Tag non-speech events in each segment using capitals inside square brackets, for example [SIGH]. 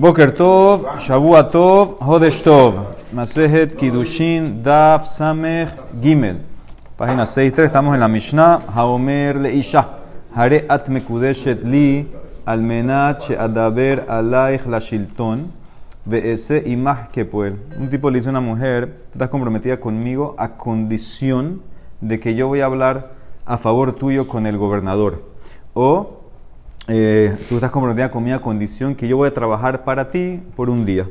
Boker Tov, Shavua Tov, Hodesh Tov, Masejet Kidushin, Daf Samech Gimel. Página 6.3, estamos en la Mishnah, Haomer Leisha, Hare at mekudeshet li, almenat she'adaber alaich la shilton, ve'ese imah kepuel. Un tipo le dice a una mujer, estás comprometida conmigo a condición de que yo voy a hablar a favor tuyo con el gobernador. O eh, tú estás comprometida conmigo a condición que yo voy a trabajar para ti por un día.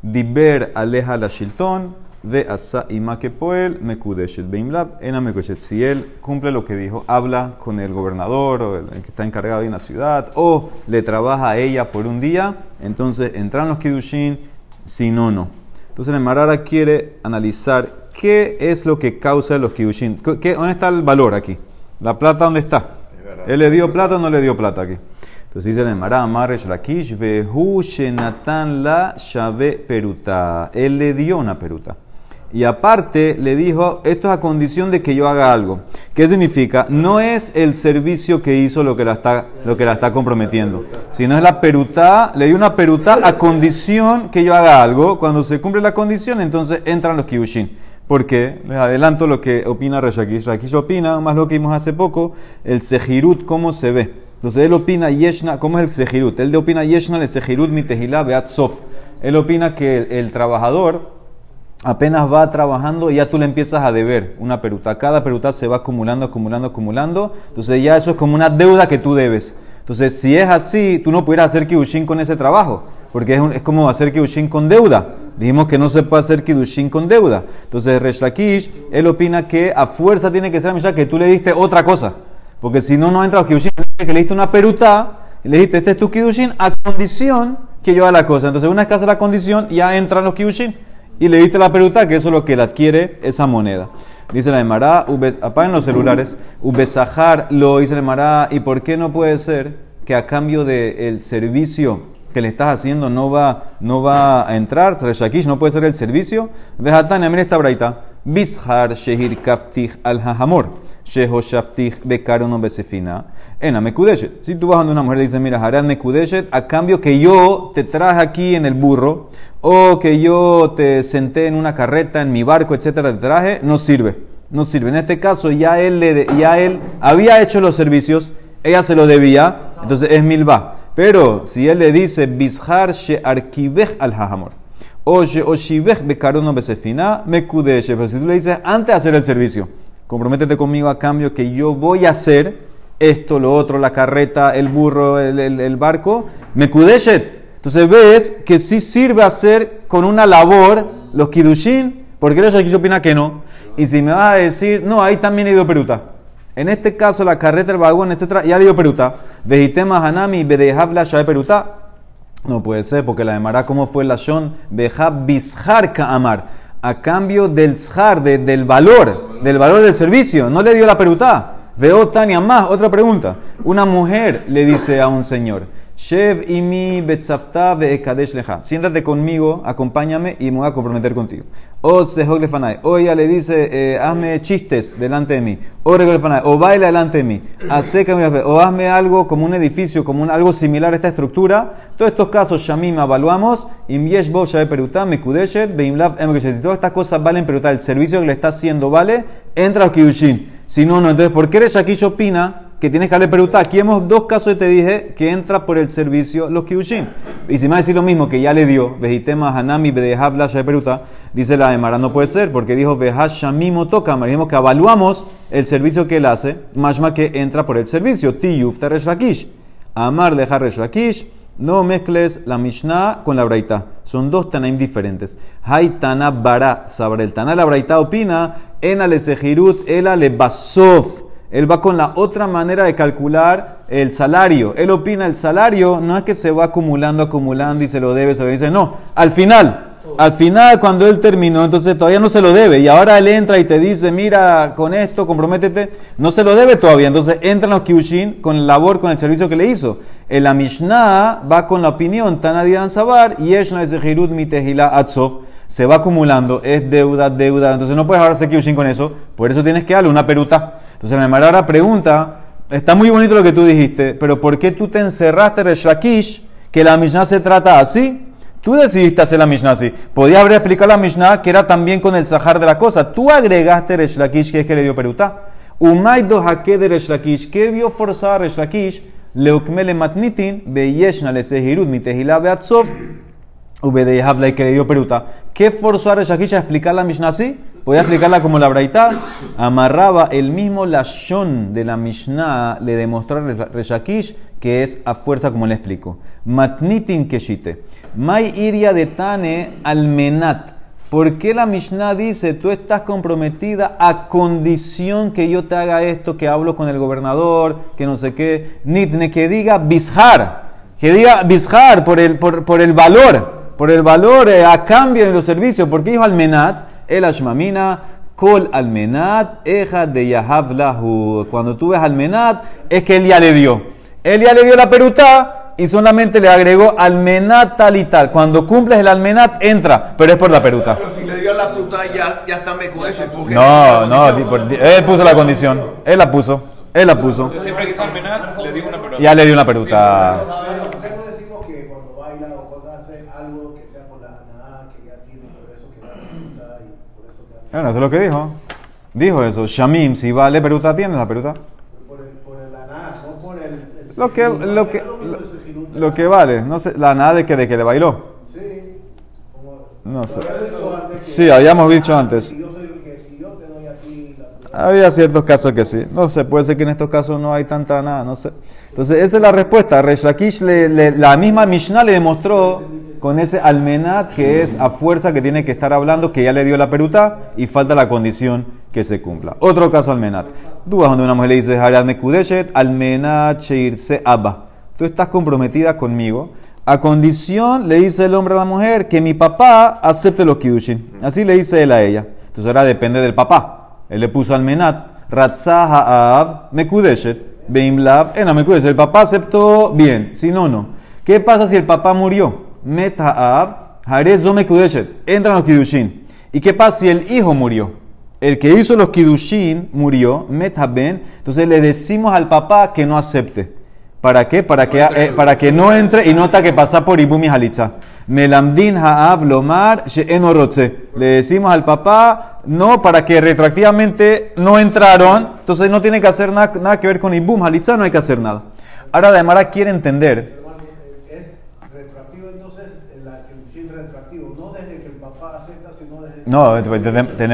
Diber aleja la shilton, ve asa que poel, me beimlab, me Si él cumple lo que dijo, habla con el gobernador o el que está encargado de una ciudad, o le trabaja a ella por un día, entonces entran los kidushin, si no, no. Entonces el Marara quiere analizar qué es lo que causa los kidushin. ¿Qué, ¿Dónde está el valor aquí? ¿La plata dónde está? ¿Él le dio plata o no le dio plata aquí? Entonces dice el Emara, Vehu Shenatan la Shave Peruta. Él le dio una peruta. Y aparte le dijo, esto es a condición de que yo haga algo. ¿Qué significa? No es el servicio que hizo lo que la está, lo que la está comprometiendo, sino es la peruta, le dio una peruta a condición que yo haga algo. Cuando se cumple la condición, entonces entran los kiushin. ¿Por qué? Les adelanto lo que opina Reshakish. Reshakish opina, más lo que vimos hace poco, el sejirut, cómo se ve. Entonces él opina Yeshna, ¿cómo es el Sejirut? Él opina Yeshna el Sejirut mitehila beat sof. Él opina que el, trabajador apenas va trabajando ya tú le empiezas a deber una peruta. Cada peruta se va acumulando, acumulando, acumulando. Entonces ya eso es como una deuda que tú debes. Entonces si es así, tú no pudieras hacer kiddushin con ese trabajo. Porque es, como hacer kiddushin con deuda. Dijimos que no se puede hacer kiddushin con deuda. Entonces Resh Lakish, él opina que a fuerza tiene que ser que tú le diste otra cosa. Porque si no, no entra los kiddushin. Que le diste una peruta y le dijiste, este es tu kiddushin a condición que yo haga la cosa. Entonces, una hace la condición, ya entran los kiddushin. Y le diste la peruta, que eso es lo que le adquiere esa moneda. Dice la Emara, apaguen los celulares, Ubesahar lo dice la Emara, ¿y por qué no puede ser que a cambio del servicio que le estás haciendo no va, no va a entrar? Shakish no puede ser el servicio. Vejatán, mira esta braita. Bishar shehir kaftich al hahamor. Sheho shaftich bekarono besefina. Ena mekudeshet. Si tú vas a una mujer le dices, mira, harán mekudeshet, a cambio que yo te traje aquí en el burro, o que yo te senté en una carreta, en mi barco, etcétera, te traje, no sirve. No sirve. En este caso, ya él, le, ya él había hecho los servicios, ella se lo debía, entonces es milba. Pero si él le dice, Bishar she arkibech al hahamor. Oye, Oshibech Bekarono Besefina, Mekudeshe. Pero si tú le dices antes de hacer el servicio, comprométete conmigo a cambio que yo voy a hacer esto, lo otro, la carreta, el burro, el, el, barco, Mekudeshet. Entonces ves que sí sirve hacer con una labor los Kidushin, porque ellos aquí opina que no. Y si me vas a decir, no, ahí también ido peruta. En este caso, la carreta, el vagón, etc., ya le dio peruta. Vejitema Hanami, Bedehabla, Shae peruta. No puede ser, porque la demará ¿cómo fue la Shon? Beja bishar amar. A cambio del shar, del valor, del valor del servicio. No le dio la perutá. Veo Tania más. Otra pregunta. Una mujer le dice a un señor. Shev imi betzafta ve'ekadesh leja. Siéntate conmigo, acompáñame y me voy a comprometer contigo. O sehok lefanai. O ella le dice, eh, hazme chistes delante de mí. O lefanai. O baila delante de mí. O hazme algo como un edificio, como un, algo similar a esta estructura. Todos estos casos, Shamim, evaluamos. Im yesh bo shabe peruta, mekudeshet, beimlav em Todas estas cosas valen peruta. El servicio que le está haciendo vale. Entra a Kiyushin. Si no, no. Entonces, ¿por qué eres aquí opina? Que tienes que darle peruta. Aquí hemos dos casos y te dije que entra por el servicio los kiushin. Y si me va a decir lo mismo que ya le dio, vejitema hanami de peruta, dice la Emara, no puede ser, porque dijo vehashamimo toca, dijimos que evaluamos el servicio que él hace, más que entra por el servicio. Tiyuf rakish. Amar de rakish. No mezcles la Mishnah con la Braita. Son dos Tanaim diferentes. Haitana bara. Sabre el Tana la Braita opina. En ale sejirut, el ale basov. Él va con la otra manera de calcular el salario. Él opina el salario no es que se va acumulando, acumulando y se lo debe, se lo dice. No, al final. Al final, cuando él terminó, entonces todavía no se lo debe. Y ahora él entra y te dice, mira, con esto, comprométete. No se lo debe todavía. Entonces entran los kiushin con el labor, con el servicio que le hizo. El Mishnah va con la opinión, Tanadian Sabar, y Mitehila Atzov. Se va acumulando, es deuda, deuda. Entonces no puedes ahora kiushin con eso. Por eso tienes que darle una peruta. Entonces la Marara pregunta, está muy bonito lo que tú dijiste, pero ¿por qué tú te encerraste en Shakish que la Mishnah se trata así. Tú decidiste hacer la Mishnah así. Podías haber explicado la Mishnah que era también con el Sahar de la cosa. Tú agregaste Resh Lakish, que es que le dio Perutá. Umay do de Resh Lakish. ¿Qué vio forzar a Resh Lakish? Leukmele matnitin, beyeshna le sehirut, mitehila beatzov, habla que le dio Peruta. ¿Qué forzó a Reshakish a explicar la Mishnah así? Podía explicarla como la Braita. Amarraba el mismo lashon de la Mishnah, le demostró a Reshakish que es a fuerza como le explico. Matnitin keshite. Mai iria de tane almenat. ¿Por qué la Mishnah dice, tú estás comprometida a condición que yo te haga esto, que hablo con el gobernador, que no sé qué? Nitne, que diga bishar, que diga bishar por el, por, por el valor por el valor eh, a cambio de los servicios. Porque dijo Almenat, el Ashmamina, Kol Almenat, Eja de Yahav Lahu. Cuando tú ves Almenat, es que él ya le dio. Él ya le dio la peruta y solamente le agregó Almenat tal y tal. Cuando cumples el Almenat, entra, pero es por la peruta. Pero si le dio la peruta, ya, ya está mecueso. No, no, él puso la condición. Él la puso. Él la puso. Siempre que Almenat, le dio una peruta. Ya le dio una peruta. Bueno, eso es lo que dijo. Dijo eso. Shamim, si vale peruta, tiene la peruta. Por el, por el no por el, lo que, lo que, lo, que vale. No sé, la nada de que, de que le bailó. Sí. No sé. Sí, habíamos dicho antes. Había ciertos casos que sí. No sé, puede ser que en estos casos no hay tanta nada, no sé. Entonces, esa es la respuesta. Reshakish, le, la misma Mishnah le demostró con ese almenat que es a fuerza que tiene que estar hablando, que ya le dio la peruta y falta la condición que se cumpla. Otro caso almenat. Vas donde una mujer le dice, me kudeshet almenat sheirse abba. Tú estás comprometida conmigo. A condición, le dice el hombre a la mujer, que mi papá acepte los kidushin. Así le dice él a ella. Entonces ahora depende del papá. Él le puso almenat. Ratzaha ab mekudeshet. Beimlab. Mekudeshet. El papá aceptó bien. Si no, no. ¿Qué pasa si el papá murió? Met Ha'av, Harez Zome Kudeshet, entran los Kidushin. ¿Y qué pasa si el hijo murió? El que hizo los Kidushin murió, Met Ben, entonces le decimos al papá que no acepte. ¿Para qué? Para que, eh, para que no entre y nota que pasa por Ibumi Halitza. Melamdin Ha'av Lomar Le decimos al papá, no, para que retroactivamente no entraron. Entonces no tiene que hacer nada, nada que ver con Ibum Halitza, no hay que hacer nada. Ahora la Mara quiere entender No,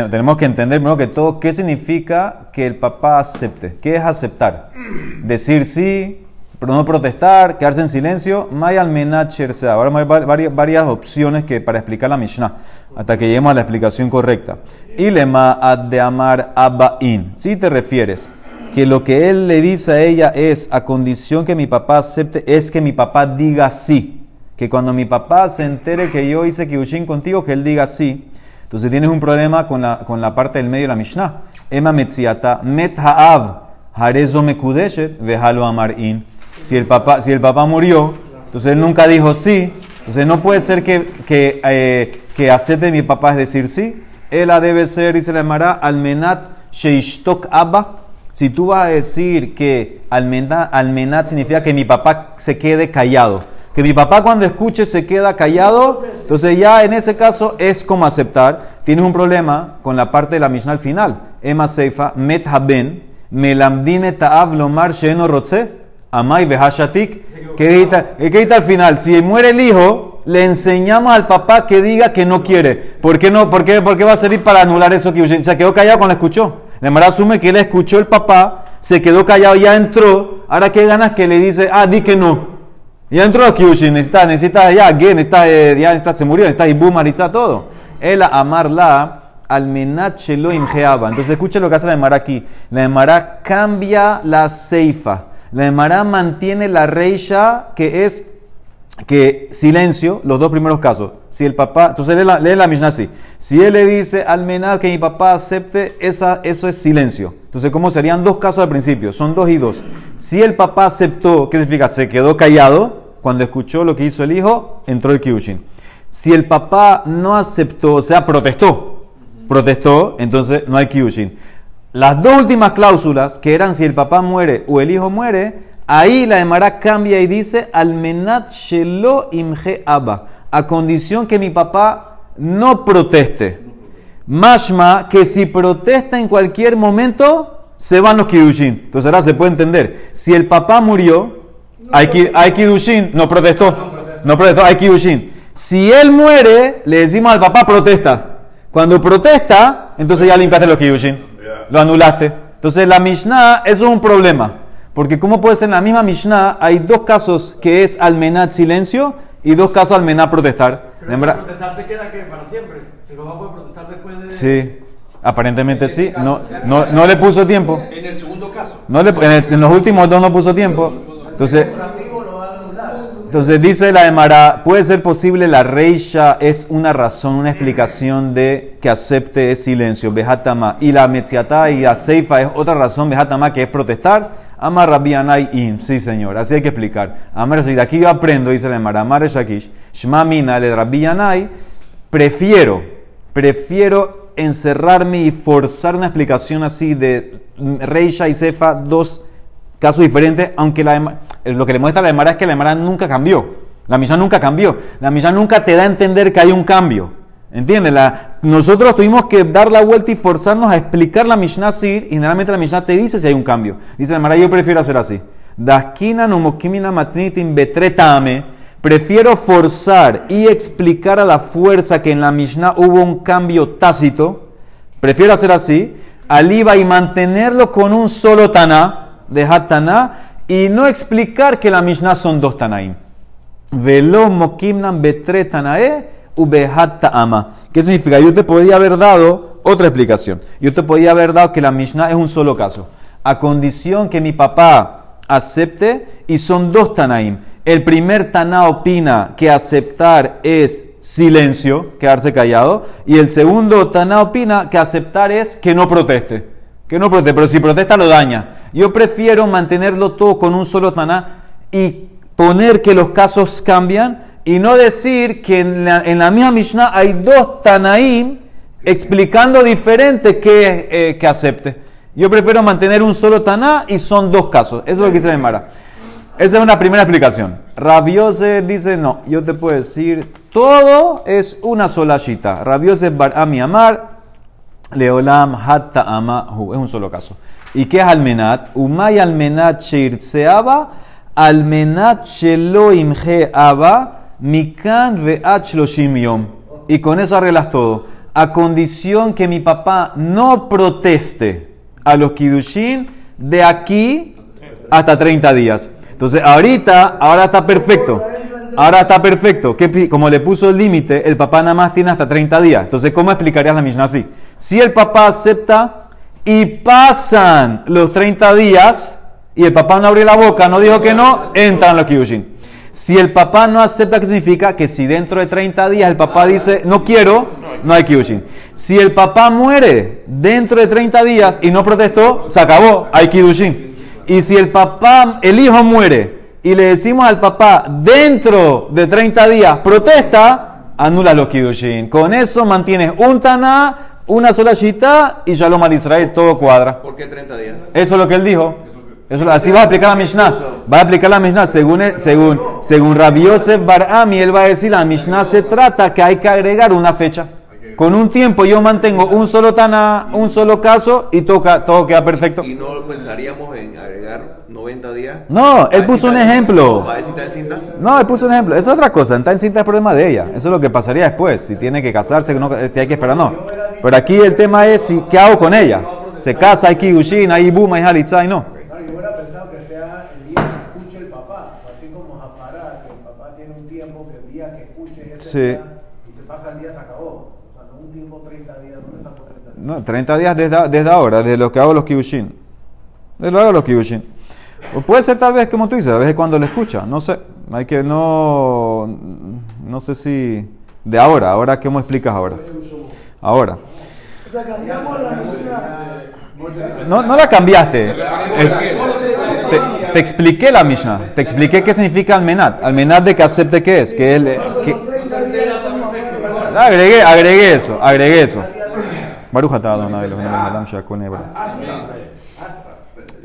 tenemos que entender primero que todo qué significa que el papá acepte. ¿Qué es aceptar? [CLEARS THROAT] Decir sí, pero no protestar, quedarse en silencio. May almenacher sea. Ahora hay varias, opciones que, para explicar la Mishnah, hasta que lleguemos a la explicación correcta. Ilema ad de amar abain. Si te refieres que lo que él le dice a ella es a condición que mi papá acepte, es que mi papá diga sí. Que cuando mi papá se entere que yo hice kiushin contigo, que él diga sí. Entonces tienes un problema con la, con la parte del medio de la Mishnah. Ema metziata met ha'av harezo mekudeshet vejalo amarin. Si el papá, si el papá murió, entonces él nunca dijo sí. Entonces no puede ser que, que, eh, que acepte mi papá es decir sí. Ella debe ser, dice la Emara, almenat sheishtok abba. Si tú vas a decir que almenat, almenat significa que mi papá se quede callado que mi papá cuando escuche se queda callado, entonces ya en ese caso es como aceptar. Tienes un problema con la parte de la Mishnah al final. Ema Seifa, Met Haben, Melamdine Ta'av Lomar Sheno Rotze, Amai Vehashatik. ¿Qué dice al final? Si muere el hijo, le enseñamos al papá que diga que no quiere. ¿Por qué no? ¿Por qué, por qué va a servir para anular eso que se quedó callado cuando escuchó? La Mara asume que él escuchó el papá, se quedó callado, ya entró. Ahora qué ganas que le dice, ah, di que no. Ya entró a Kyushin, necesita, necesita ya, necesita, eh, ya está, se murió, necesita Ibu Maritza, todo. El amarla almenat sheloim geaba. Entonces escucha lo que hace la Emara aquí. La Emara cambia la ceifa. La Emara mantiene la reisha que es que silencio, los dos primeros casos. Si el papá, entonces lee la, lee la Mishnah así. Si él le dice al menad que mi papá acepte, esa, eso es silencio. Entonces, ¿cómo serían dos casos al principio? Son dos y dos. Si el papá aceptó, ¿qué significa? Se quedó callado. Cuando escuchó lo que hizo el hijo, entró el kiushin. Si el papá no aceptó, o sea, protestó, protestó, entonces no hay kiushin. Las dos últimas cláusulas, que eran si el papá muere o el hijo muere, Ahí la Emara cambia y dice, almenat shelo imge abba, a condición que mi papá no proteste. Mashma, que si protesta en cualquier momento, se van los kidushin. Entonces ahora se puede entender. Si el papá murió, hay, ki- hay kidushin, no protestó. No protestó, hay kidushin. Si él muere, le decimos al papá protesta. Cuando protesta, entonces ya limpiaste los kidushin. Lo anulaste. Entonces la Mishnah, eso es un problema. Porque ¿cómo puede ser en la misma Mishnah? Hay dos casos que es almenat silencio y dos casos almenat protestar. Pero protestar se queda que para siempre. El papá puede protestar después de. Sí, aparentemente sí. No, no, no le puso tiempo. En el segundo caso. No le, en, el- en los últimos dos no puso tiempo. Entonces, entonces dice la Emara, puede ser posible la reisha es una razón, una explicación de que acepte es silencio, bejatama. Y la metziatá y la seifa es otra razón, bejatama, que es protestar. Amar Rabbianai im, sí señor, así hay que explicar. Amar de aquí yo aprendo, dice la Emara, Amar Shakish, Shma mina le Rabbianai, prefiero, prefiero encerrarme y forzar una explicación así de Reisha y Sefa, dos casos diferentes, aunque lo que le muestra la Emara es que la Emara nunca cambió. La Mishnah nunca cambió. La Mishnah nunca te da a entender que hay un cambio. ¿Entiendes? Nosotros tuvimos que dar la vuelta y forzarnos a explicar la Mishnah Sir, y generalmente la Mishnah te dice si hay un cambio. Dice la Emara, yo prefiero hacer así. Daskina numokimina matnitin betretame. Prefiero forzar y explicar a la fuerza que en la Mishnah hubo un cambio tácito. Prefiero hacer así. Aliba y mantenerlo con un solo taná, de taná, y no explicar que la Mishnah son dos tanaim. Velo mokimnan betre tanae ubehat ta'ama. ¿Qué significa? Yo te podía haber dado otra explicación. Yo te podía haber dado que la Mishnah es un solo caso. A condición que mi papá acepte y son dos tanaim. El primer taná opina que aceptar es silencio, quedarse callado. Y el segundo taná opina que aceptar es que no proteste. Que no proteste, pero si protesta lo daña. Yo prefiero mantenerlo todo con un solo taná y poner que los casos cambian y no decir que en la, misma Mishnah hay dos Tanaim explicando diferente que, eh, que acepte. Yo prefiero mantener un solo Taná y son dos casos. Eso es lo que dice la Emara. Esa es una primera explicación. Rabiose dice, no, yo te puedo decir, todo es una sola shita. Rabiose bar ami amar, leolam hatta amahu. Es un solo caso. ¿Y qué es almenat? Umay almenat sheirtseaba, almenat shelo imge aba, mikan ve'at shloshim yom. Y con eso arreglas todo. A condición que mi papá no proteste a los kidushin de aquí hasta 30 días. Entonces, ahorita, ahora está perfecto. Ahora está perfecto. ¿Qué pi- como le puso el límite, el papá nada más tiene hasta 30 días. Entonces, ¿cómo explicarías la Mishnah así? Si el papá acepta y pasan los 30 días y el papá no abrió la boca, no dijo que no, entran los kidushin. Si el papá no acepta, ¿qué significa? Que si dentro de 30 días el papá dice, no quiero, no hay kidushin. Si el papá muere dentro de 30 días y no protestó, se acabó, hay kidushin. Y si el papá, el hijo muere y le decimos al papá dentro de 30 días, protesta, anula los kidushin. Con eso mantienes un taná, una sola shita y shalom al Israel, todo cuadra. ¿Por qué 30 días? Eso es lo que él dijo. Eso, así va a aplicar la Mishnah. Va a aplicar la Mishnah según, según, según Rabbi Yosef Barami. Él va a decir, la Mishnah se trata que hay que agregar una fecha. Con un tiempo yo mantengo un solo tana, un solo caso y toca, todo queda perfecto. Y no pensaríamos en agregar 90 días. No, él puso un ejemplo. No, él puso un ejemplo. Es otra cosa. Está en cinta es problema de ella. Eso es lo que pasaría después. Si tiene que casarse, no, si hay que esperar, no. Pero aquí el tema es si, qué hago con ella. Se casa, hay kigushin, hay boom, hay halitza y no. Claro, No, 30 días desde, ahora, desde lo que hago los kibushin. Desde lo que hago los kibushin. O puede ser tal vez como tú dices, a veces cuando lo escucha, no sé. Hay que no. No sé si. De ahora, ahora, ¿cómo explicas ahora? Ahora. No, no la cambiaste. Te, expliqué la Mishnah. Te expliqué qué significa almenat. Almenat de que acepte qué es. Que él, que- Los 30 días como afuera. agregué, agregué eso, agregué eso. Barujatá, don Abel,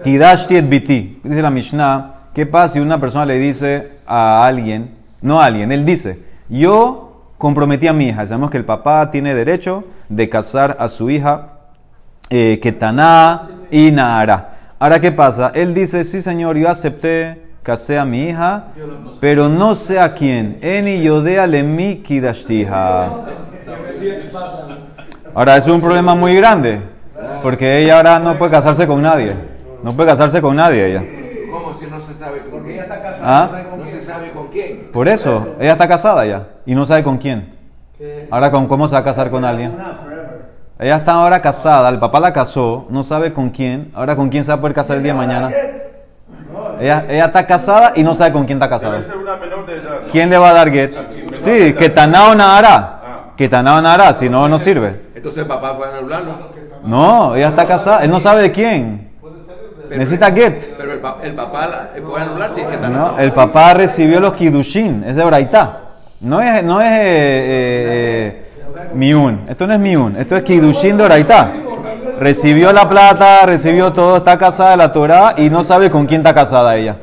Kidashti et biti. Dice la Mishnah, ¿qué pasa si una persona le dice a alguien, no a alguien, él dice, yo comprometí a mi hija. Sabemos que el papá tiene derecho de casar a su hija eh, Ketaná y Nahara. Ahora, ¿qué pasa? Él dice, sí señor, yo acepté, casé a mi hija, pero no sé a quién. Eni yodea le mi kidashtija. Ahora, es un problema muy grande, porque ella ahora no puede casarse con nadie. No puede casarse con nadie ella. ¿Cómo si no se sabe con Porque quién? ella está casada. ¿Ah? no se sabe con quién. Por eso, ella está casada ya y no sabe con quién. Ahora, ¿con cómo se va a casar con alguien? Ella está ahora casada, el papá la casó, no sabe con quién. Ahora, ¿con quién se va a poder casar el día de mañana? Ella, ella está casada y no sabe con quién está casada. ¿Quién le va a dar get? Sí, que Tanao Nahara. Que Tanao Nahara, si no, no sirve. Entonces el papá puede anularlo. No, ella está casada, él no sabe de quién. Necesita get. Pero el, pa- el papá la- eh, puede anular si es No, el papá recibió los kidushin, es de Braitá. No es, no es eh, eh, miun, esto no es miun, esto es kidushin de Braitá. Recibió la plata, recibió todo, está casada de la Torah y no sabe con quién está casada ella.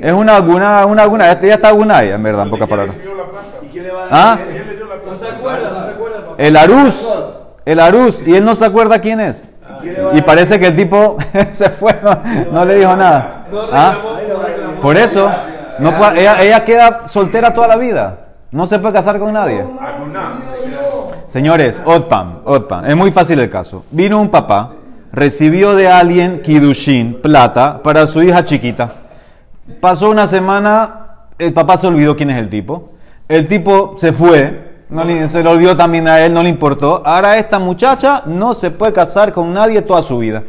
Es una alguna, una alguna, ella está alguna en verdad, en pocas palabras. ¿Ah? El Arús, el Arús, y él no se acuerda quién es. Y parece que el tipo [LAUGHS] se fue, no, no le dijo nada. ¿Ah? Por eso, no ella queda soltera toda la vida. No se puede casar con nadie. Señores, Otpam, Otpam, es muy fácil el caso. Vino un papá, recibió de alguien Kidushin, plata, para su hija chiquita. Pasó una semana, el papá se olvidó quién es el tipo. El tipo se fue, no le- se lo olvidó también a él, no le importó. Ahora esta muchacha no se puede casar con nadie toda su vida.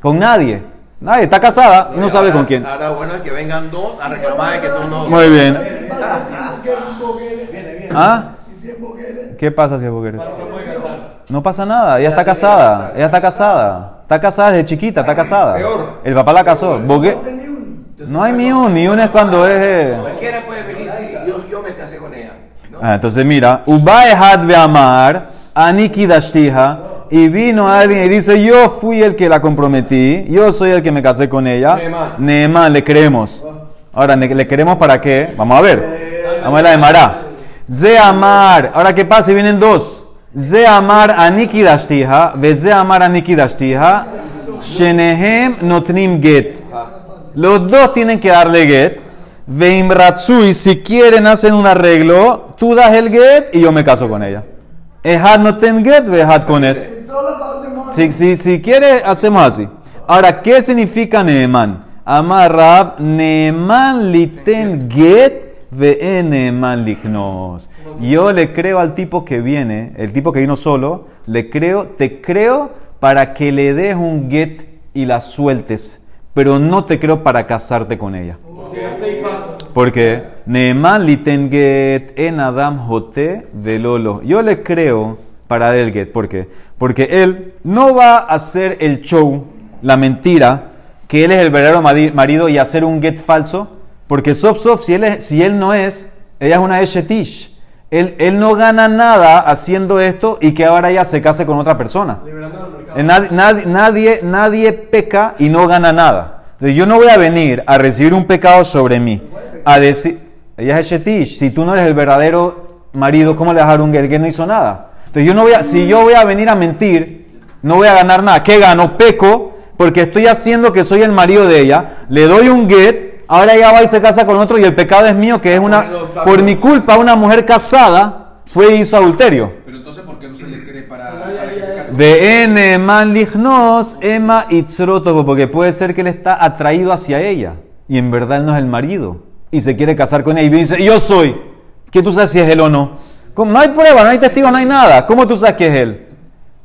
Con nadie. Nadie, está casada y no sabe con quién. Ahora bueno es que vengan dos a reclamar que son dos. Muy bien. ¿Qué pasa si es tiempo que eres? ¿Ah? ¿Y tiempo que eres? ¿Qué pasa si es mujer? No pasa nada, ella está casada. Ella está casada. Está casada desde chiquita, está casada. Peor. El papá la casó. Bogue-. No hay ni un, ni un es cuando es. eh, Cualquiera puede venir y decir, yo, yo me casé con ella. ¿no? Ah, entonces mira, Ubae had amar, Aniki Dashtija, y vino alguien y dice, yo fui el que la comprometí, yo soy el que me casé con ella. Neemán. Le creemos. Ahora, ¿ne- ¿le queremos para qué? Vamos a ver. Vamos a ver la de Mará. Ze amar, ahora qué pasa vienen dos. Ze amar Aniki Dashtija, ve ze amar Aniki Dashtija, Shenehem notnim get. Los dos tienen que darle get. Veimratsui, si quieren hacen un arreglo, tú das el get y yo me caso con ella. Ehad no ten get, vehad con es. Si, si, si quiere, hacemos así. Ahora, ¿qué significa Neeman? Amar Rab, Neeman liten get, ve Neeman liknos. Yo le creo al tipo que viene, el tipo que vino solo, le creo, te creo para que le des un get y la sueltes, pero no te creo para casarte con ella. Porque Neeman liten get en Adam jote velolo. Yo le creo para dar el get. ¿Por qué? Porque él no va a hacer el show, la mentira, que él es el verdadero marido y hacer un get falso. Porque sof sof, si él, es- si él no es, ella es una eshetish. Él, él no gana nada haciendo esto y que ahora ella se case con otra persona. Mercado. Eh, Nadie, nadie, nadie, nadie peca y no gana nada. Entonces yo no voy a venir a recibir un pecado sobre mí. A decir, ella es Shetish, si tú no eres el verdadero marido, ¿cómo le vas a dar un get? El que no hizo nada. Entonces yo no voy a, si yo voy a venir a mentir, no voy a ganar nada. ¿Qué gano? Peco, porque estoy haciendo que soy el marido de ella, le doy un get, ahora ella va y se casa con otro y el pecado es mío, que es una, por mi culpa, una mujer casada fue y hizo adulterio. Pero entonces, ¿por qué no se le cree para, Ay, para ay, que se ay. case? De N man lignos, Emma itzrotogo, porque puede ser que él está atraído hacia ella y en verdad él no es el marido y se quiere casar con ella y dice, yo soy. ¿Qué tú sabes si es él o no? ¿Cómo? No hay prueba, no hay testigos, no hay nada. ¿Cómo tú sabes que es él?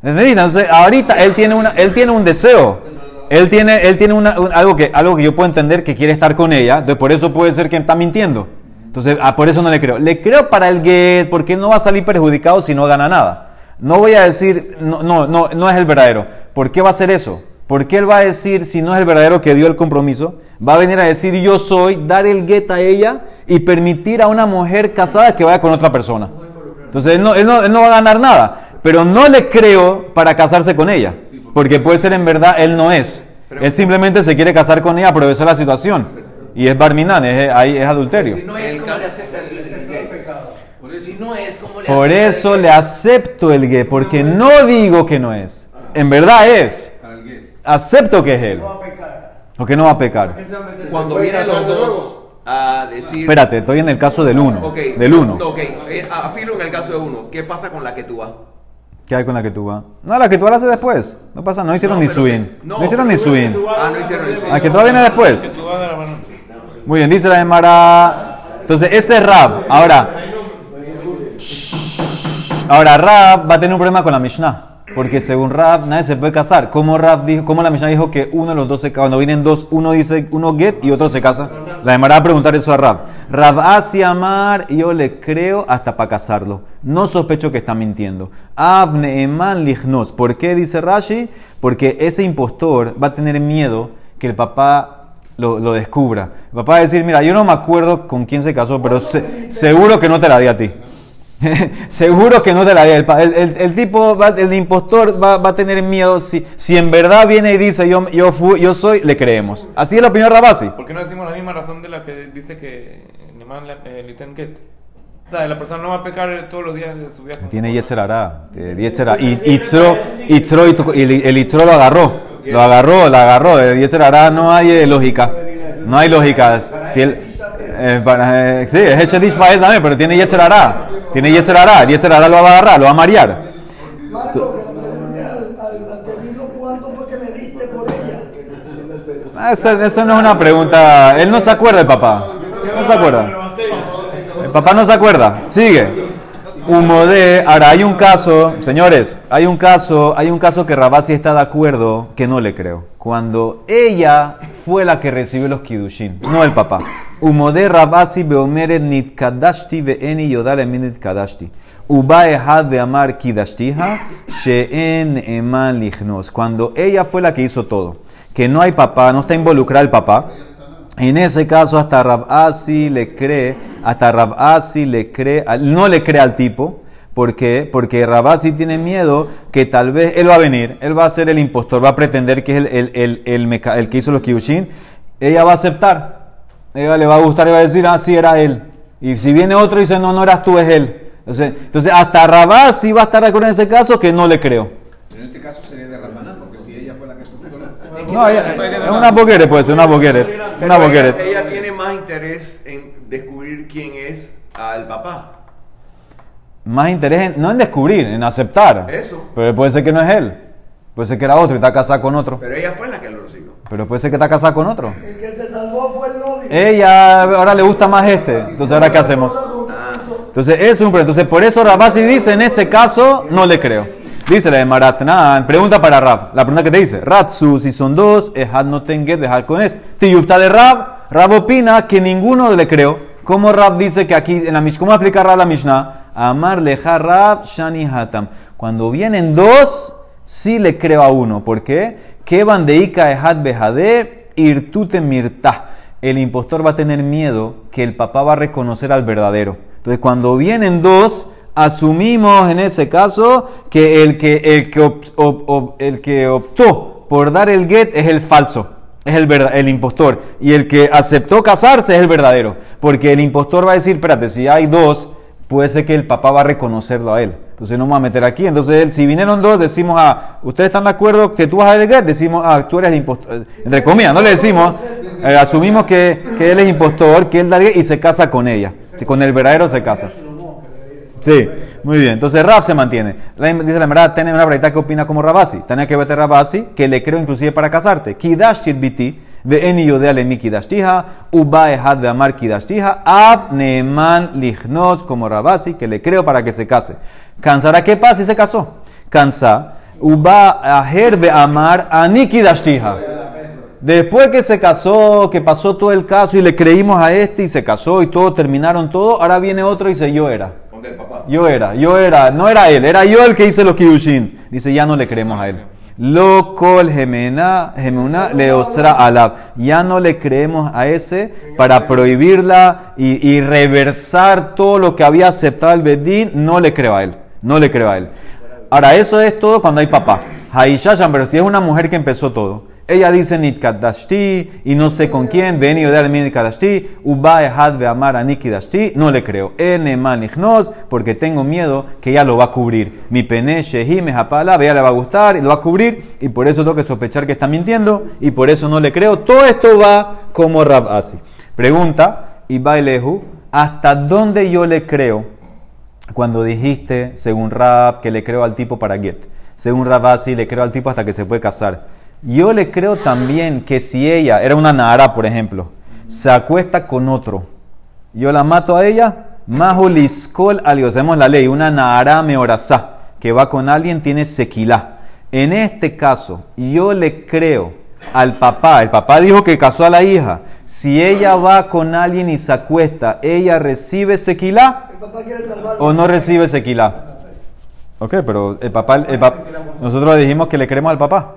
Entonces, ahorita él tiene, una, él tiene un deseo. Él tiene, él tiene una- un- algo, que, algo que yo puedo entender que quiere estar con ella. Entonces, por eso puede ser que está mintiendo. Entonces, ah, por eso no le creo. Le creo para el get, porque no va a salir perjudicado si no gana nada. No voy a decir, no, no, no, no es el verdadero. ¿Por qué va a hacer eso? ¿Por qué él va a decir, si no es el verdadero que dio el compromiso, va a venir a decir yo soy, dar el get a ella y permitir a una mujer casada que vaya con otra persona? Entonces él no, él no, él no va a ganar nada, pero no le creo para casarse con ella, porque puede ser en verdad él no es. Él simplemente se quiere casar con ella, aprovechar la situación. y es barminan, es, ahí es adulterio. Si no es como le acepta el, el gay. Si no es como le Por eso el le acepto el gay, porque no digo que no es. En verdad es. Acepto que es él. No va a pecar. Porque no va a pecar. Cuando vienen los dos a decir. Espérate, estoy en el caso del 1. Ok, Del 1. Ok, eh, a filo en el caso de uno. ¿Qué pasa con la que tú vas? ¿Qué hay con la que tú vas? No, la que tú vas la haces después. No pasa, no hicieron No, ni swing. No, no, hicieron ni swing. Ah, no hicieron eso. La que tú viene después. Vas a la mano. Muy bien, dice la Emara. Entonces, ese es Rab. Ahora, ahora Rab va a tener un problema con la Mishnah. Porque según Rab, nadie se puede casar. ¿Cómo, Rab dijo, cómo la Mishnah dijo que uno de los dos se casa? Cuando vienen dos, uno dice uno get y otro se casa. La Emara va a preguntar eso a Rab. Rab hace amar, yo le creo hasta para casarlo. No sospecho que está mintiendo. Avne eman lignos. ¿Por qué dice Rashi? Porque ese impostor va a tener miedo que el papá lo, descubra. El papá va a decir, mira, yo no me acuerdo con quién se casó, pero se- seguro que no te la di a ti. [LAUGHS] seguro que no te la. El, el- el- el tipo, va- el impostor va, va a tener miedo. Si, si en verdad viene y dice, yo, yo, fui, yo soy, le creemos. Así es la opinión de Rabasi. ¿Por qué no decimos la misma razón de la que dice que Neman Lieutenant Get? O sea, la persona no va a pecar todos los días de su vida. Tiene Yetzerará. Yetzerará. Y Itzro, Itzro, y el, el Itzro lo agarró. Lo agarró, lo agarró. El Yetzerará no hay eh, lógica. No hay lógica. Si él, eh, para- eh, sí, es Hechedish para él también, pero tiene Yetzerará. Tiene. El Yetzerará lo va a agarrar, lo va a marear. Marco, que al, al, al que vino cuánto fue que me diste por ella. Ah, Eso, eso no es una pregunta. Él no se acuerda, el papá. No se acuerda. El papá no se acuerda. Sigue. Humode. Ahora hay un caso, señores, hay un caso, hay un caso que Rabasi está de acuerdo que no le creo. Cuando ella fue la que recibió los kidushin, no el papá. Humode Rabasi beomeret nitkadashti ve'eni yodale. Uba ehad be'amar kidashtiha she'en eman lichnos. Cuando ella fue la que hizo todo, que no hay papá, no está involucrado el papá. En ese caso, hasta Rabasi le cree, hasta Rabasi le cree, no le cree al tipo. ¿Por qué? Porque Rabasi tiene miedo que tal vez él va a venir, él va a ser el impostor, va a pretender que es el, el, el, el que hizo los kiushin. Ella va a aceptar. Ella le va a gustar y va a decir, ah, sí, era él. Y si viene otro y dice, no, no eras tú, es él. Entonces, entonces hasta Rabasi va a estar de acuerdo en ese caso que no le creo. Pero en este caso sería de Rabanán, porque si ella fue la que subió No, ella- es una boquere, puede ser, una boquere. Una boquere. ella, ella tiene más interés en descubrir quién es al papá. Más interés en- no en descubrir, en aceptar. Eso. Pero puede ser que no es él. Puede ser que era otro y está casada con otro. Pero ella fue la que lo recibió. Pero puede ser que está casada con otro. Se salvó fue el novio. Ella ahora le gusta más este. Entonces, ¿ahora qué hacemos? Entonces, es un. Entonces, por eso Rabasi dice, en ese caso, no le creo. Dice la de pregunta para Rab. La pregunta que te dice, Ratsu, si son dos, Ehad no tenget, dejar con es. Tiyufta de Rab, Rab opina que ninguno le creo. ¿Cómo Rab dice que aquí, en la Mishnah, cómo explica Rab la Mishnah? Amar leja Rab, Shani Hatam. Cuando vienen dos, sí le creo a uno. ¿Por qué? Que bandeika Ehad behade, irtute mirta. El impostor va a tener miedo que el papá va a reconocer al verdadero. Entonces, cuando vienen dos, asumimos en ese caso que el que, el que, el que optó por dar el get es el falso, es el, verda- el impostor. Y el que aceptó casarse es el verdadero. Porque el impostor va a decir, espérate, si hay dos, puede ser que el papá va a reconocerlo a él. Entonces no voy a meter aquí. Entonces, si vinieron dos, decimos, ah, ¿ustedes están de acuerdo que tú vas a dar el get? Decimos, ah, tú eres el impostor. Entre comillas, no le decimos. Eh, asumimos que, que él es impostor, que él da y se casa con ella. Con el verdadero se casa. Sí, muy bien. Entonces Rab se mantiene. La- dice la verdad, tiene una verdad que opina como Rabasi. Tenía que vete Rabasi, que le creo inclusive para casarte. Kidashtit biti, ve'eni yodea lemi kidashtiha, uba ehad ve'amar kidashtiha, av neeman lichnos como Rabasi, que le creo para que se case. ¿Cansará qué pasa si se casó? Cansa, uba aher ve'amar ani kidashtiha. Después que se casó, que pasó todo el caso y le creímos a este y se casó y todo, terminaron todo, ahora viene otro y dice yo era. El. Yo era, yo era, no era él, era yo el que hice los kidushin. Dice, ya no le creemos a él. Lo kol gemena, gemuna leosra alab. Ya no le creemos a ese para prohibirla y, y reversar todo lo que había aceptado el Bedín. No le creo a él. No le creo a él. Ahora, eso es todo cuando hay papá. Haishashan, pero si es una mujer que empezó todo, Ella dice Nitkadashti y no sé con quién, Beni Yodel Nitkadashti, Uba Ehad Ve'amar Anikidashti, no le creo. Ene Manichnos, porque tengo miedo que ella lo va a cubrir. Mi pene Shehi Mejapala, ella le va a gustar y lo va a cubrir, y por eso tengo que sospechar que está mintiendo, y por eso no le creo. Todo esto va como Rab Asi. Pregunta, Ibailehu, ¿hasta dónde yo le creo cuando dijiste, según Rab, que le creo al tipo para Get? Según Rab Asi, le creo al tipo hasta que se puede casar. Yo le creo también que si ella, era una Nahara, por ejemplo, se acuesta con otro, yo la mato a ella, Mahuliskol algo, sabemos la ley, una Nahara meorazá, que va con alguien, tiene sequilá. En este caso, yo le creo al papá, el papá dijo que casó a la hija, si ella va con alguien y se acuesta, ¿ella recibe sequilá o no recibe sequilá? Ok, pero el papá, el nosotros le dijimos que le creemos al papá.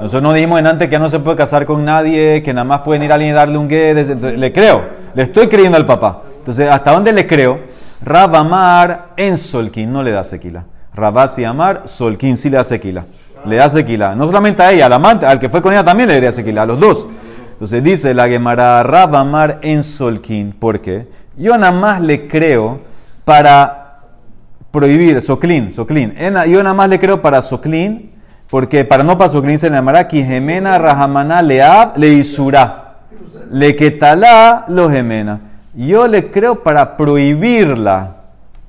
Nosotros no dijimos en antes que ya no se puede casar con nadie, que nada más pueden ir a alguien y darle un. Entonces, Le creo, le estoy creyendo al papá. Entonces, ¿hasta dónde le creo? Rabamar en Solkin no le da sequila. Rabasi Amar, Solkin sí le da sequila. Le da sequila. No solamente a ella, al amante, al que fue con ella también le daría sequila, a los dos. Entonces dice la Gemara, Rabamar en Solkin. ¿Por qué? Yo nada más le creo para prohibir, Soclin, Soclin. Yo nada más le creo para Soclin, porque para no para Soclin se le llamará Kijemena Rahamana Leab le Isura. Le Ketalá lo gemena. Yo le creo para prohibirla,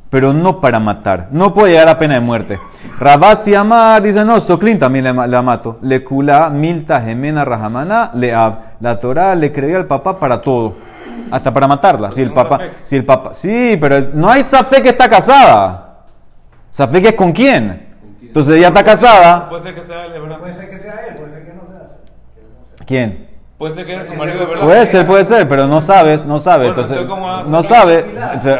pero no para matar. No puede llegar a pena de muerte. Rabasi Amar dice, no, Soclin también le ma- la mato. Le Kula Milta Gemena Rahamana Leab. La Torah le creyó al papá para todo. Hasta para matarla. Si el papá, si el papá, sí, pero el- no hay Safek que está casada. Safek es con quién. Entonces ella está casada. Puede ser que sea él, verdad. Puede ser que sea él, puede ser que no sea. ¿Quién? Puede ser que sea su marido, de verdad. Puede ser, puede ser, pero no sabes, no sabes. Bueno, Entonces, entonces, ¿cómo vas a no sabe.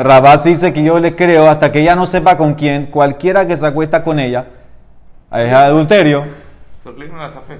Rabás dice que yo le creo hasta que ella no sepa con quién, cualquiera que se acuesta con ella, es adulterio,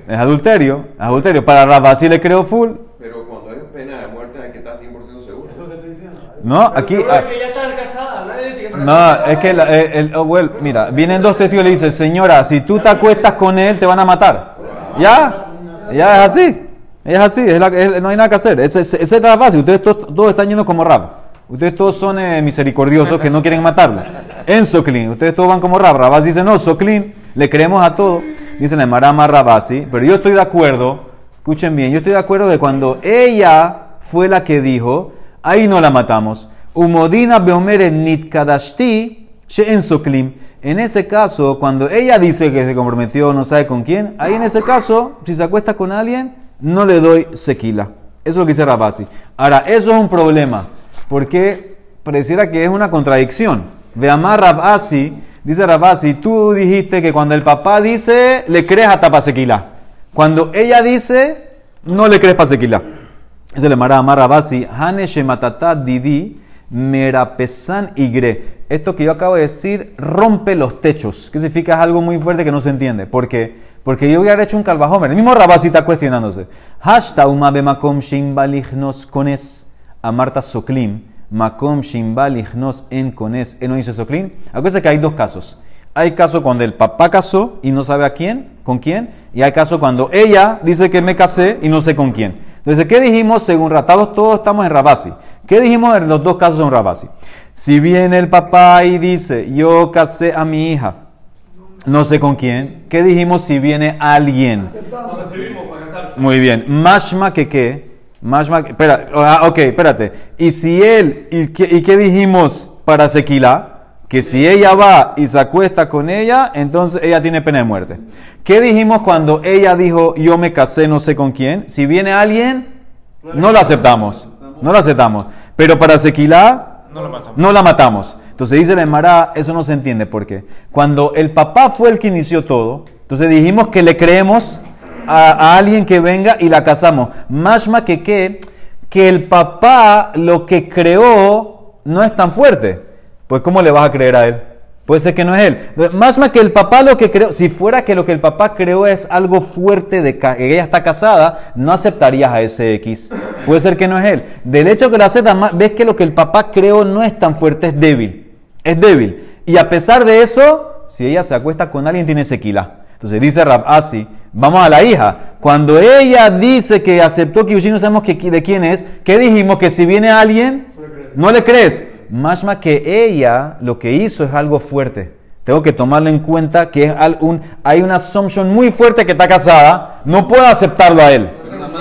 es adulterio, es adulterio. Para Rabás sí le creo full. Pero cuando es pena de muerte hay que estar 100% seguro. Eso que estoy diciendo. No, aquí. Pero ah, es que ya está casada, nadie dice que No, es que la- el, el- oh, well, mira, vienen dos testigos y le dicen, señora, si tú te acuestas con él, te van a matar. ¿Ya? Ya es así. Es así, es la- es- no hay nada que hacer. Esa es la base. Ustedes todos, están yendo como Rab. Ustedes todos son eh, misericordiosos que no quieren matarla. En Soclin, ustedes todos van como Rab. Rabás dice, no, Soclin, le creemos a todo. Dice la Marama Rabasi, pero yo estoy de acuerdo, escuchen bien, yo estoy de acuerdo que cuando ella fue la que dijo, ahí no la matamos. Umodina beomere nitkadashti en Soclim. En ese caso, cuando ella dice que se comprometió, no sabe con quién, ahí en ese caso, si se acuesta con alguien, no le doy sequila. Eso es lo que dice Rabasi. Ahora, eso es un problema, porque pareciera que es una contradicción. Ve amar Rabasi, dice Rabasi, tú dijiste que cuando el papá dice, le crees hasta para sequila. Cuando ella dice, no le crees para sequila. Ese le mara amar Rabasi, Hane Shematata Didi, Merapesan Igre. Esto que yo acabo de decir rompe los techos. ¿Qué significa? Es algo muy fuerte que no se entiende. ¿Por qué? Porque yo hubiera hecho un calvajomer. El mismo Rabasi está cuestionándose. Hashta uma bemakom shimbalignos cones. Amarta soklim. Makom shimbalignos en cones. Él no dice soklim. Acuérdense que hay dos casos. Hay caso cuando el papá casó y no sabe a quién, con quién. Y hay caso cuando ella dice que me casé y no sé con quién. Entonces, ¿qué dijimos? Según Ratados, todos estamos en Rabasi. ¿Qué dijimos en los dos casos en Rabasi? Si viene el papá y dice, yo casé a mi hija, no sé con quién. ¿Qué dijimos si viene alguien? Muy bien. Mashma que qué. Mashma espera, ah, ok, espérate. Y si él, y qué, y qué dijimos para Sequila? Que si ella va y se acuesta con ella, entonces ella tiene pena de muerte. ¿Qué dijimos cuando ella dijo, yo me casé no sé con quién? Si viene alguien, no la aceptamos. No la aceptamos. Pero para Sequila, No lo matamos. no la matamos. Entonces dice la Emara, eso no se entiende por qué. Cuando el papá fue el que inició todo, entonces dijimos que le creemos a, a alguien que venga y la casamos. Mashma que qué, que el papá lo que creó no es tan fuerte. Pues ¿cómo le vas a creer a él? Puede ser que no es él. Más más que el papá lo que creó, si fuera que lo que el papá creó es algo fuerte de que ella está casada, no aceptarías a ese X. Puede ser que no es él. Del hecho que lo aceptas, ves que lo que el papá creó no es tan fuerte, es débil. Es débil. Y a pesar de eso, si ella se acuesta con alguien, tiene sequila. Entonces dice Rab Asi, vamos a la hija. Cuando ella dice que aceptó que no sabemos que, de quién es, ¿qué dijimos? Que si viene alguien, no le crees. Más más que ella lo que hizo es algo fuerte. Tengo que tomarlo en cuenta que hay una assumption muy fuerte que está casada. No puedo aceptarlo a él.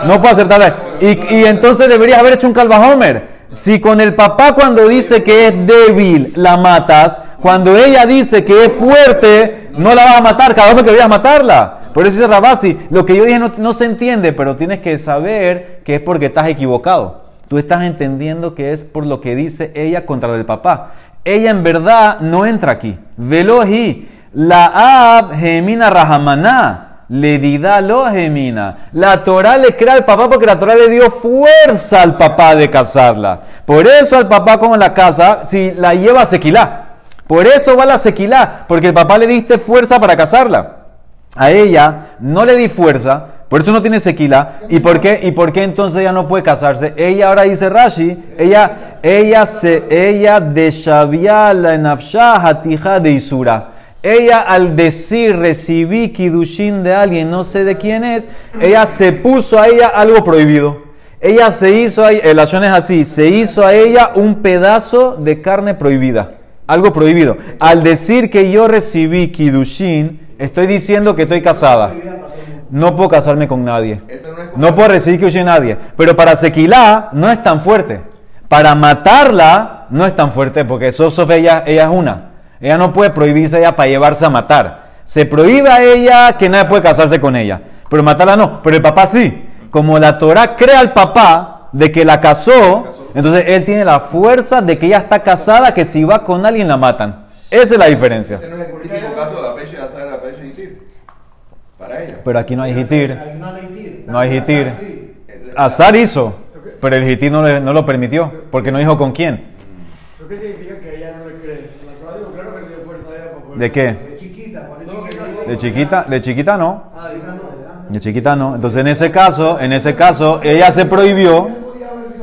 No puedo aceptarlo a él. Y, entonces deberías haber hecho un calvajomer. Si con el papá cuando dice que es débil la matas, cuando ella dice que es fuerte, no la vas a matar. Cada vez que deberías matarla. Por eso dice Rabasi, lo que yo dije no se entiende, pero tienes que saber que es porque estás equivocado. Tú estás entendiendo que es por lo que dice ella contra el papá ella en verdad no entra aquí. Veloji, la ab gemina rahamana, le dida lo gemina. La Torah le crea al papá porque la Torah le dio fuerza al papá de casarla. Por eso al papá con la casa, si la lleva a sequilá. Por eso va a la sequilá, porque el papá le diste fuerza para casarla. A ella no le di fuerza, por eso no tiene sequila. ¿Y por qué? ¿Y por qué entonces ella no puede casarse? Ella ahora dice Rashi, ella, ella se, ella la enafsha hatija de Isura. Ella al decir recibí kidushin de alguien, no sé de quién es, ella se puso a ella algo prohibido. Ella se hizo, el acción es así, se hizo a ella un pedazo de carne prohibida. Algo prohibido. Al decir que yo recibí kidushin, estoy diciendo que estoy casada no puedo casarme con nadie. No puedo recibir que huye nadie. Pero para Sequilá no es tan fuerte. Para matarla no es tan fuerte porque Sosof ella, ella es una. Ella no puede prohibirse ella para llevarse a matar. Se prohíbe a ella que nadie puede casarse con ella. Pero matarla no. Pero el papá sí. Como la Torah crea al papá de que la casó, entonces él tiene la fuerza de que ella está casada, que si va con alguien la matan. Esa es la diferencia. Este no es el caso de pero aquí no hay hitir. No hay hitir. Azar hizo, pero el hitir no, no lo permitió, porque no dijo con quién. qué significa que ella no le crees? claro que le dio fuerza a ella ¿De qué? De chiquita, de chiquita no. De chiquita no. Entonces en ese caso, en ese caso, ella se prohibió,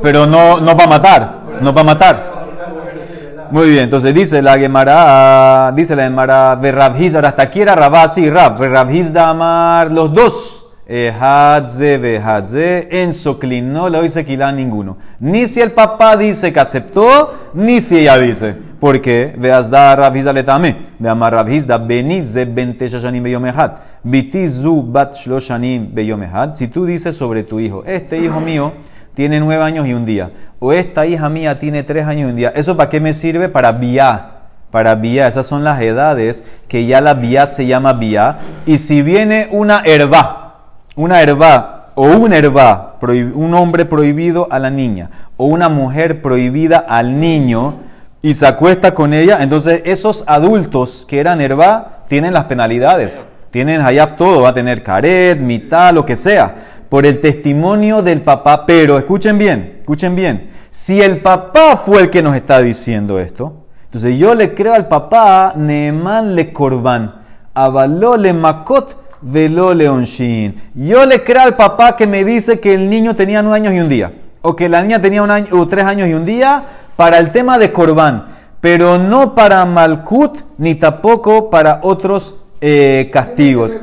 pero no, no va a matar. No va a matar. Muy bien, entonces dice la Gemara, dice la Gemara, Verrabhizda, hasta aquí era Rabasi Rab, Verrabhizda Amar, los dos, Hadze, Behadze, en Soklin, no le dice Kilá ninguno. Ni si el papá dice que aceptó, ni si ella dice. ¿Por qué? Veas da Rabhizda le tame. De Amar Rabhizda, Benize bente shashanim beyomehat. Bitizu bat shloshanim beyomehat. Si tú dices sobre tu hijo, este hijo mío, tiene nueve años y un día. O esta hija mía tiene tres años y un día. ¿Eso para qué me sirve? Para vía. Para vía. Esas son las edades que ya la vía se llama vía. Y si viene una herba, una herba o un herba, un hombre prohibido a la niña, o una mujer prohibida al niño, y se acuesta con ella, entonces esos adultos que eran herba tienen las penalidades. Tienen hayaf todo, va a tener caret, mitad, lo que sea por el testimonio del papá, pero escuchen bien, escuchen bien, si el papá fue el que nos está diciendo esto, entonces yo le creo al papá, Neeman le corban, avaló le makot, veló le onshin. Yo le creo al papá que me dice que el niño tenía nueve años y un día, o que la niña tenía un año, o tres años y un día, para el tema de corban, pero no para malkut, ni tampoco para otros eh, castigos.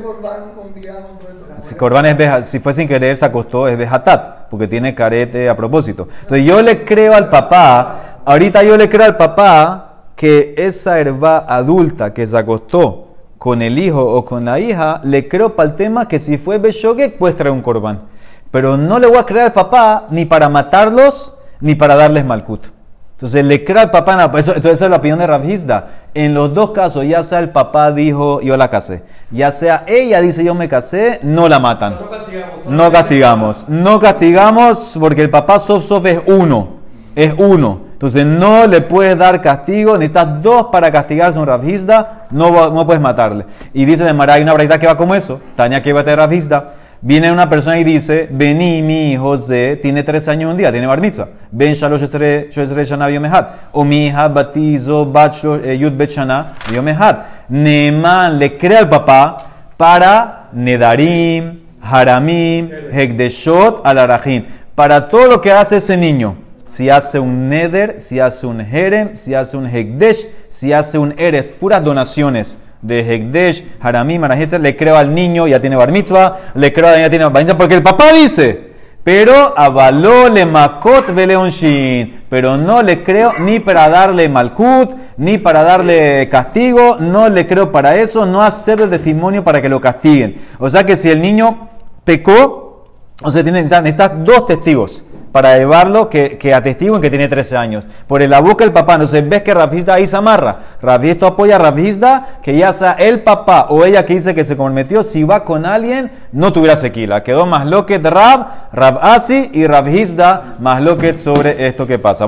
Si Corban es si fue sin querer se acostó, es bejatat, porque tiene carete a propósito. Entonces yo le creo al papá, ahorita yo le creo al papá que esa herba adulta que se acostó con el hijo o con la hija, le creo para el tema que si fue Beshogek, puede traer un Corban. Pero no le voy a creer al papá ni para matarlos, ni para darles malkut. Entonces le creo al papá, eso, entonces esa es la opinión de Rabhizda. En los dos casos, ya sea el papá dijo yo la casé, ya sea ella dice yo me casé, no la matan. No castigamos. No castigamos, no castigamos porque el papá Sof Sof es uno, es uno. Entonces no le puedes dar castigo, necesitas dos para castigarse a un Rabhizda, no, no puedes matarle. Y dice de Mara, hay una verdad que va como eso, Tania que va a tener Rabhizda. Viene una persona y dice, vení, mi José, tiene tres años un día, tiene bar mitzvah. Ben shalosh esre shana yomehat. O mi hija batizo bat eh, yud bet shana yomehat. Neman le crea al papá para nedarim, haramim, hekdeshot, alarajim. Para todo lo que hace ese niño. Si hace un neder, si hace un herem, si hace un hekdesh, si hace un eres, puras donaciones de Hekdesh, Haramim, Marajetzer, le creo al niño, ya tiene bar mitzvah, le creo a la niña, tiene bar mitzvah, porque el papá dice, pero avaló le makot shin, pero no le creo ni para darle malkut, ni para darle castigo, no le creo para eso, no hacer el testimonio para que lo castiguen. O sea que si el niño pecó, o sea, necesitas dos testigos para llevarlo que, que atestiguen que tiene 13 años. Por el boca el papá. Entonces ves que Rafizda ahí se amarra. Rafizda apoya a Rafizda que ya sea el papá o ella que dice que se comprometió, si va con alguien, no tuviera sequila. Quedó más loquet Rab, Rab Asi y Rafizda más loquet sobre esto que pasa.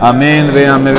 Amén. Amén.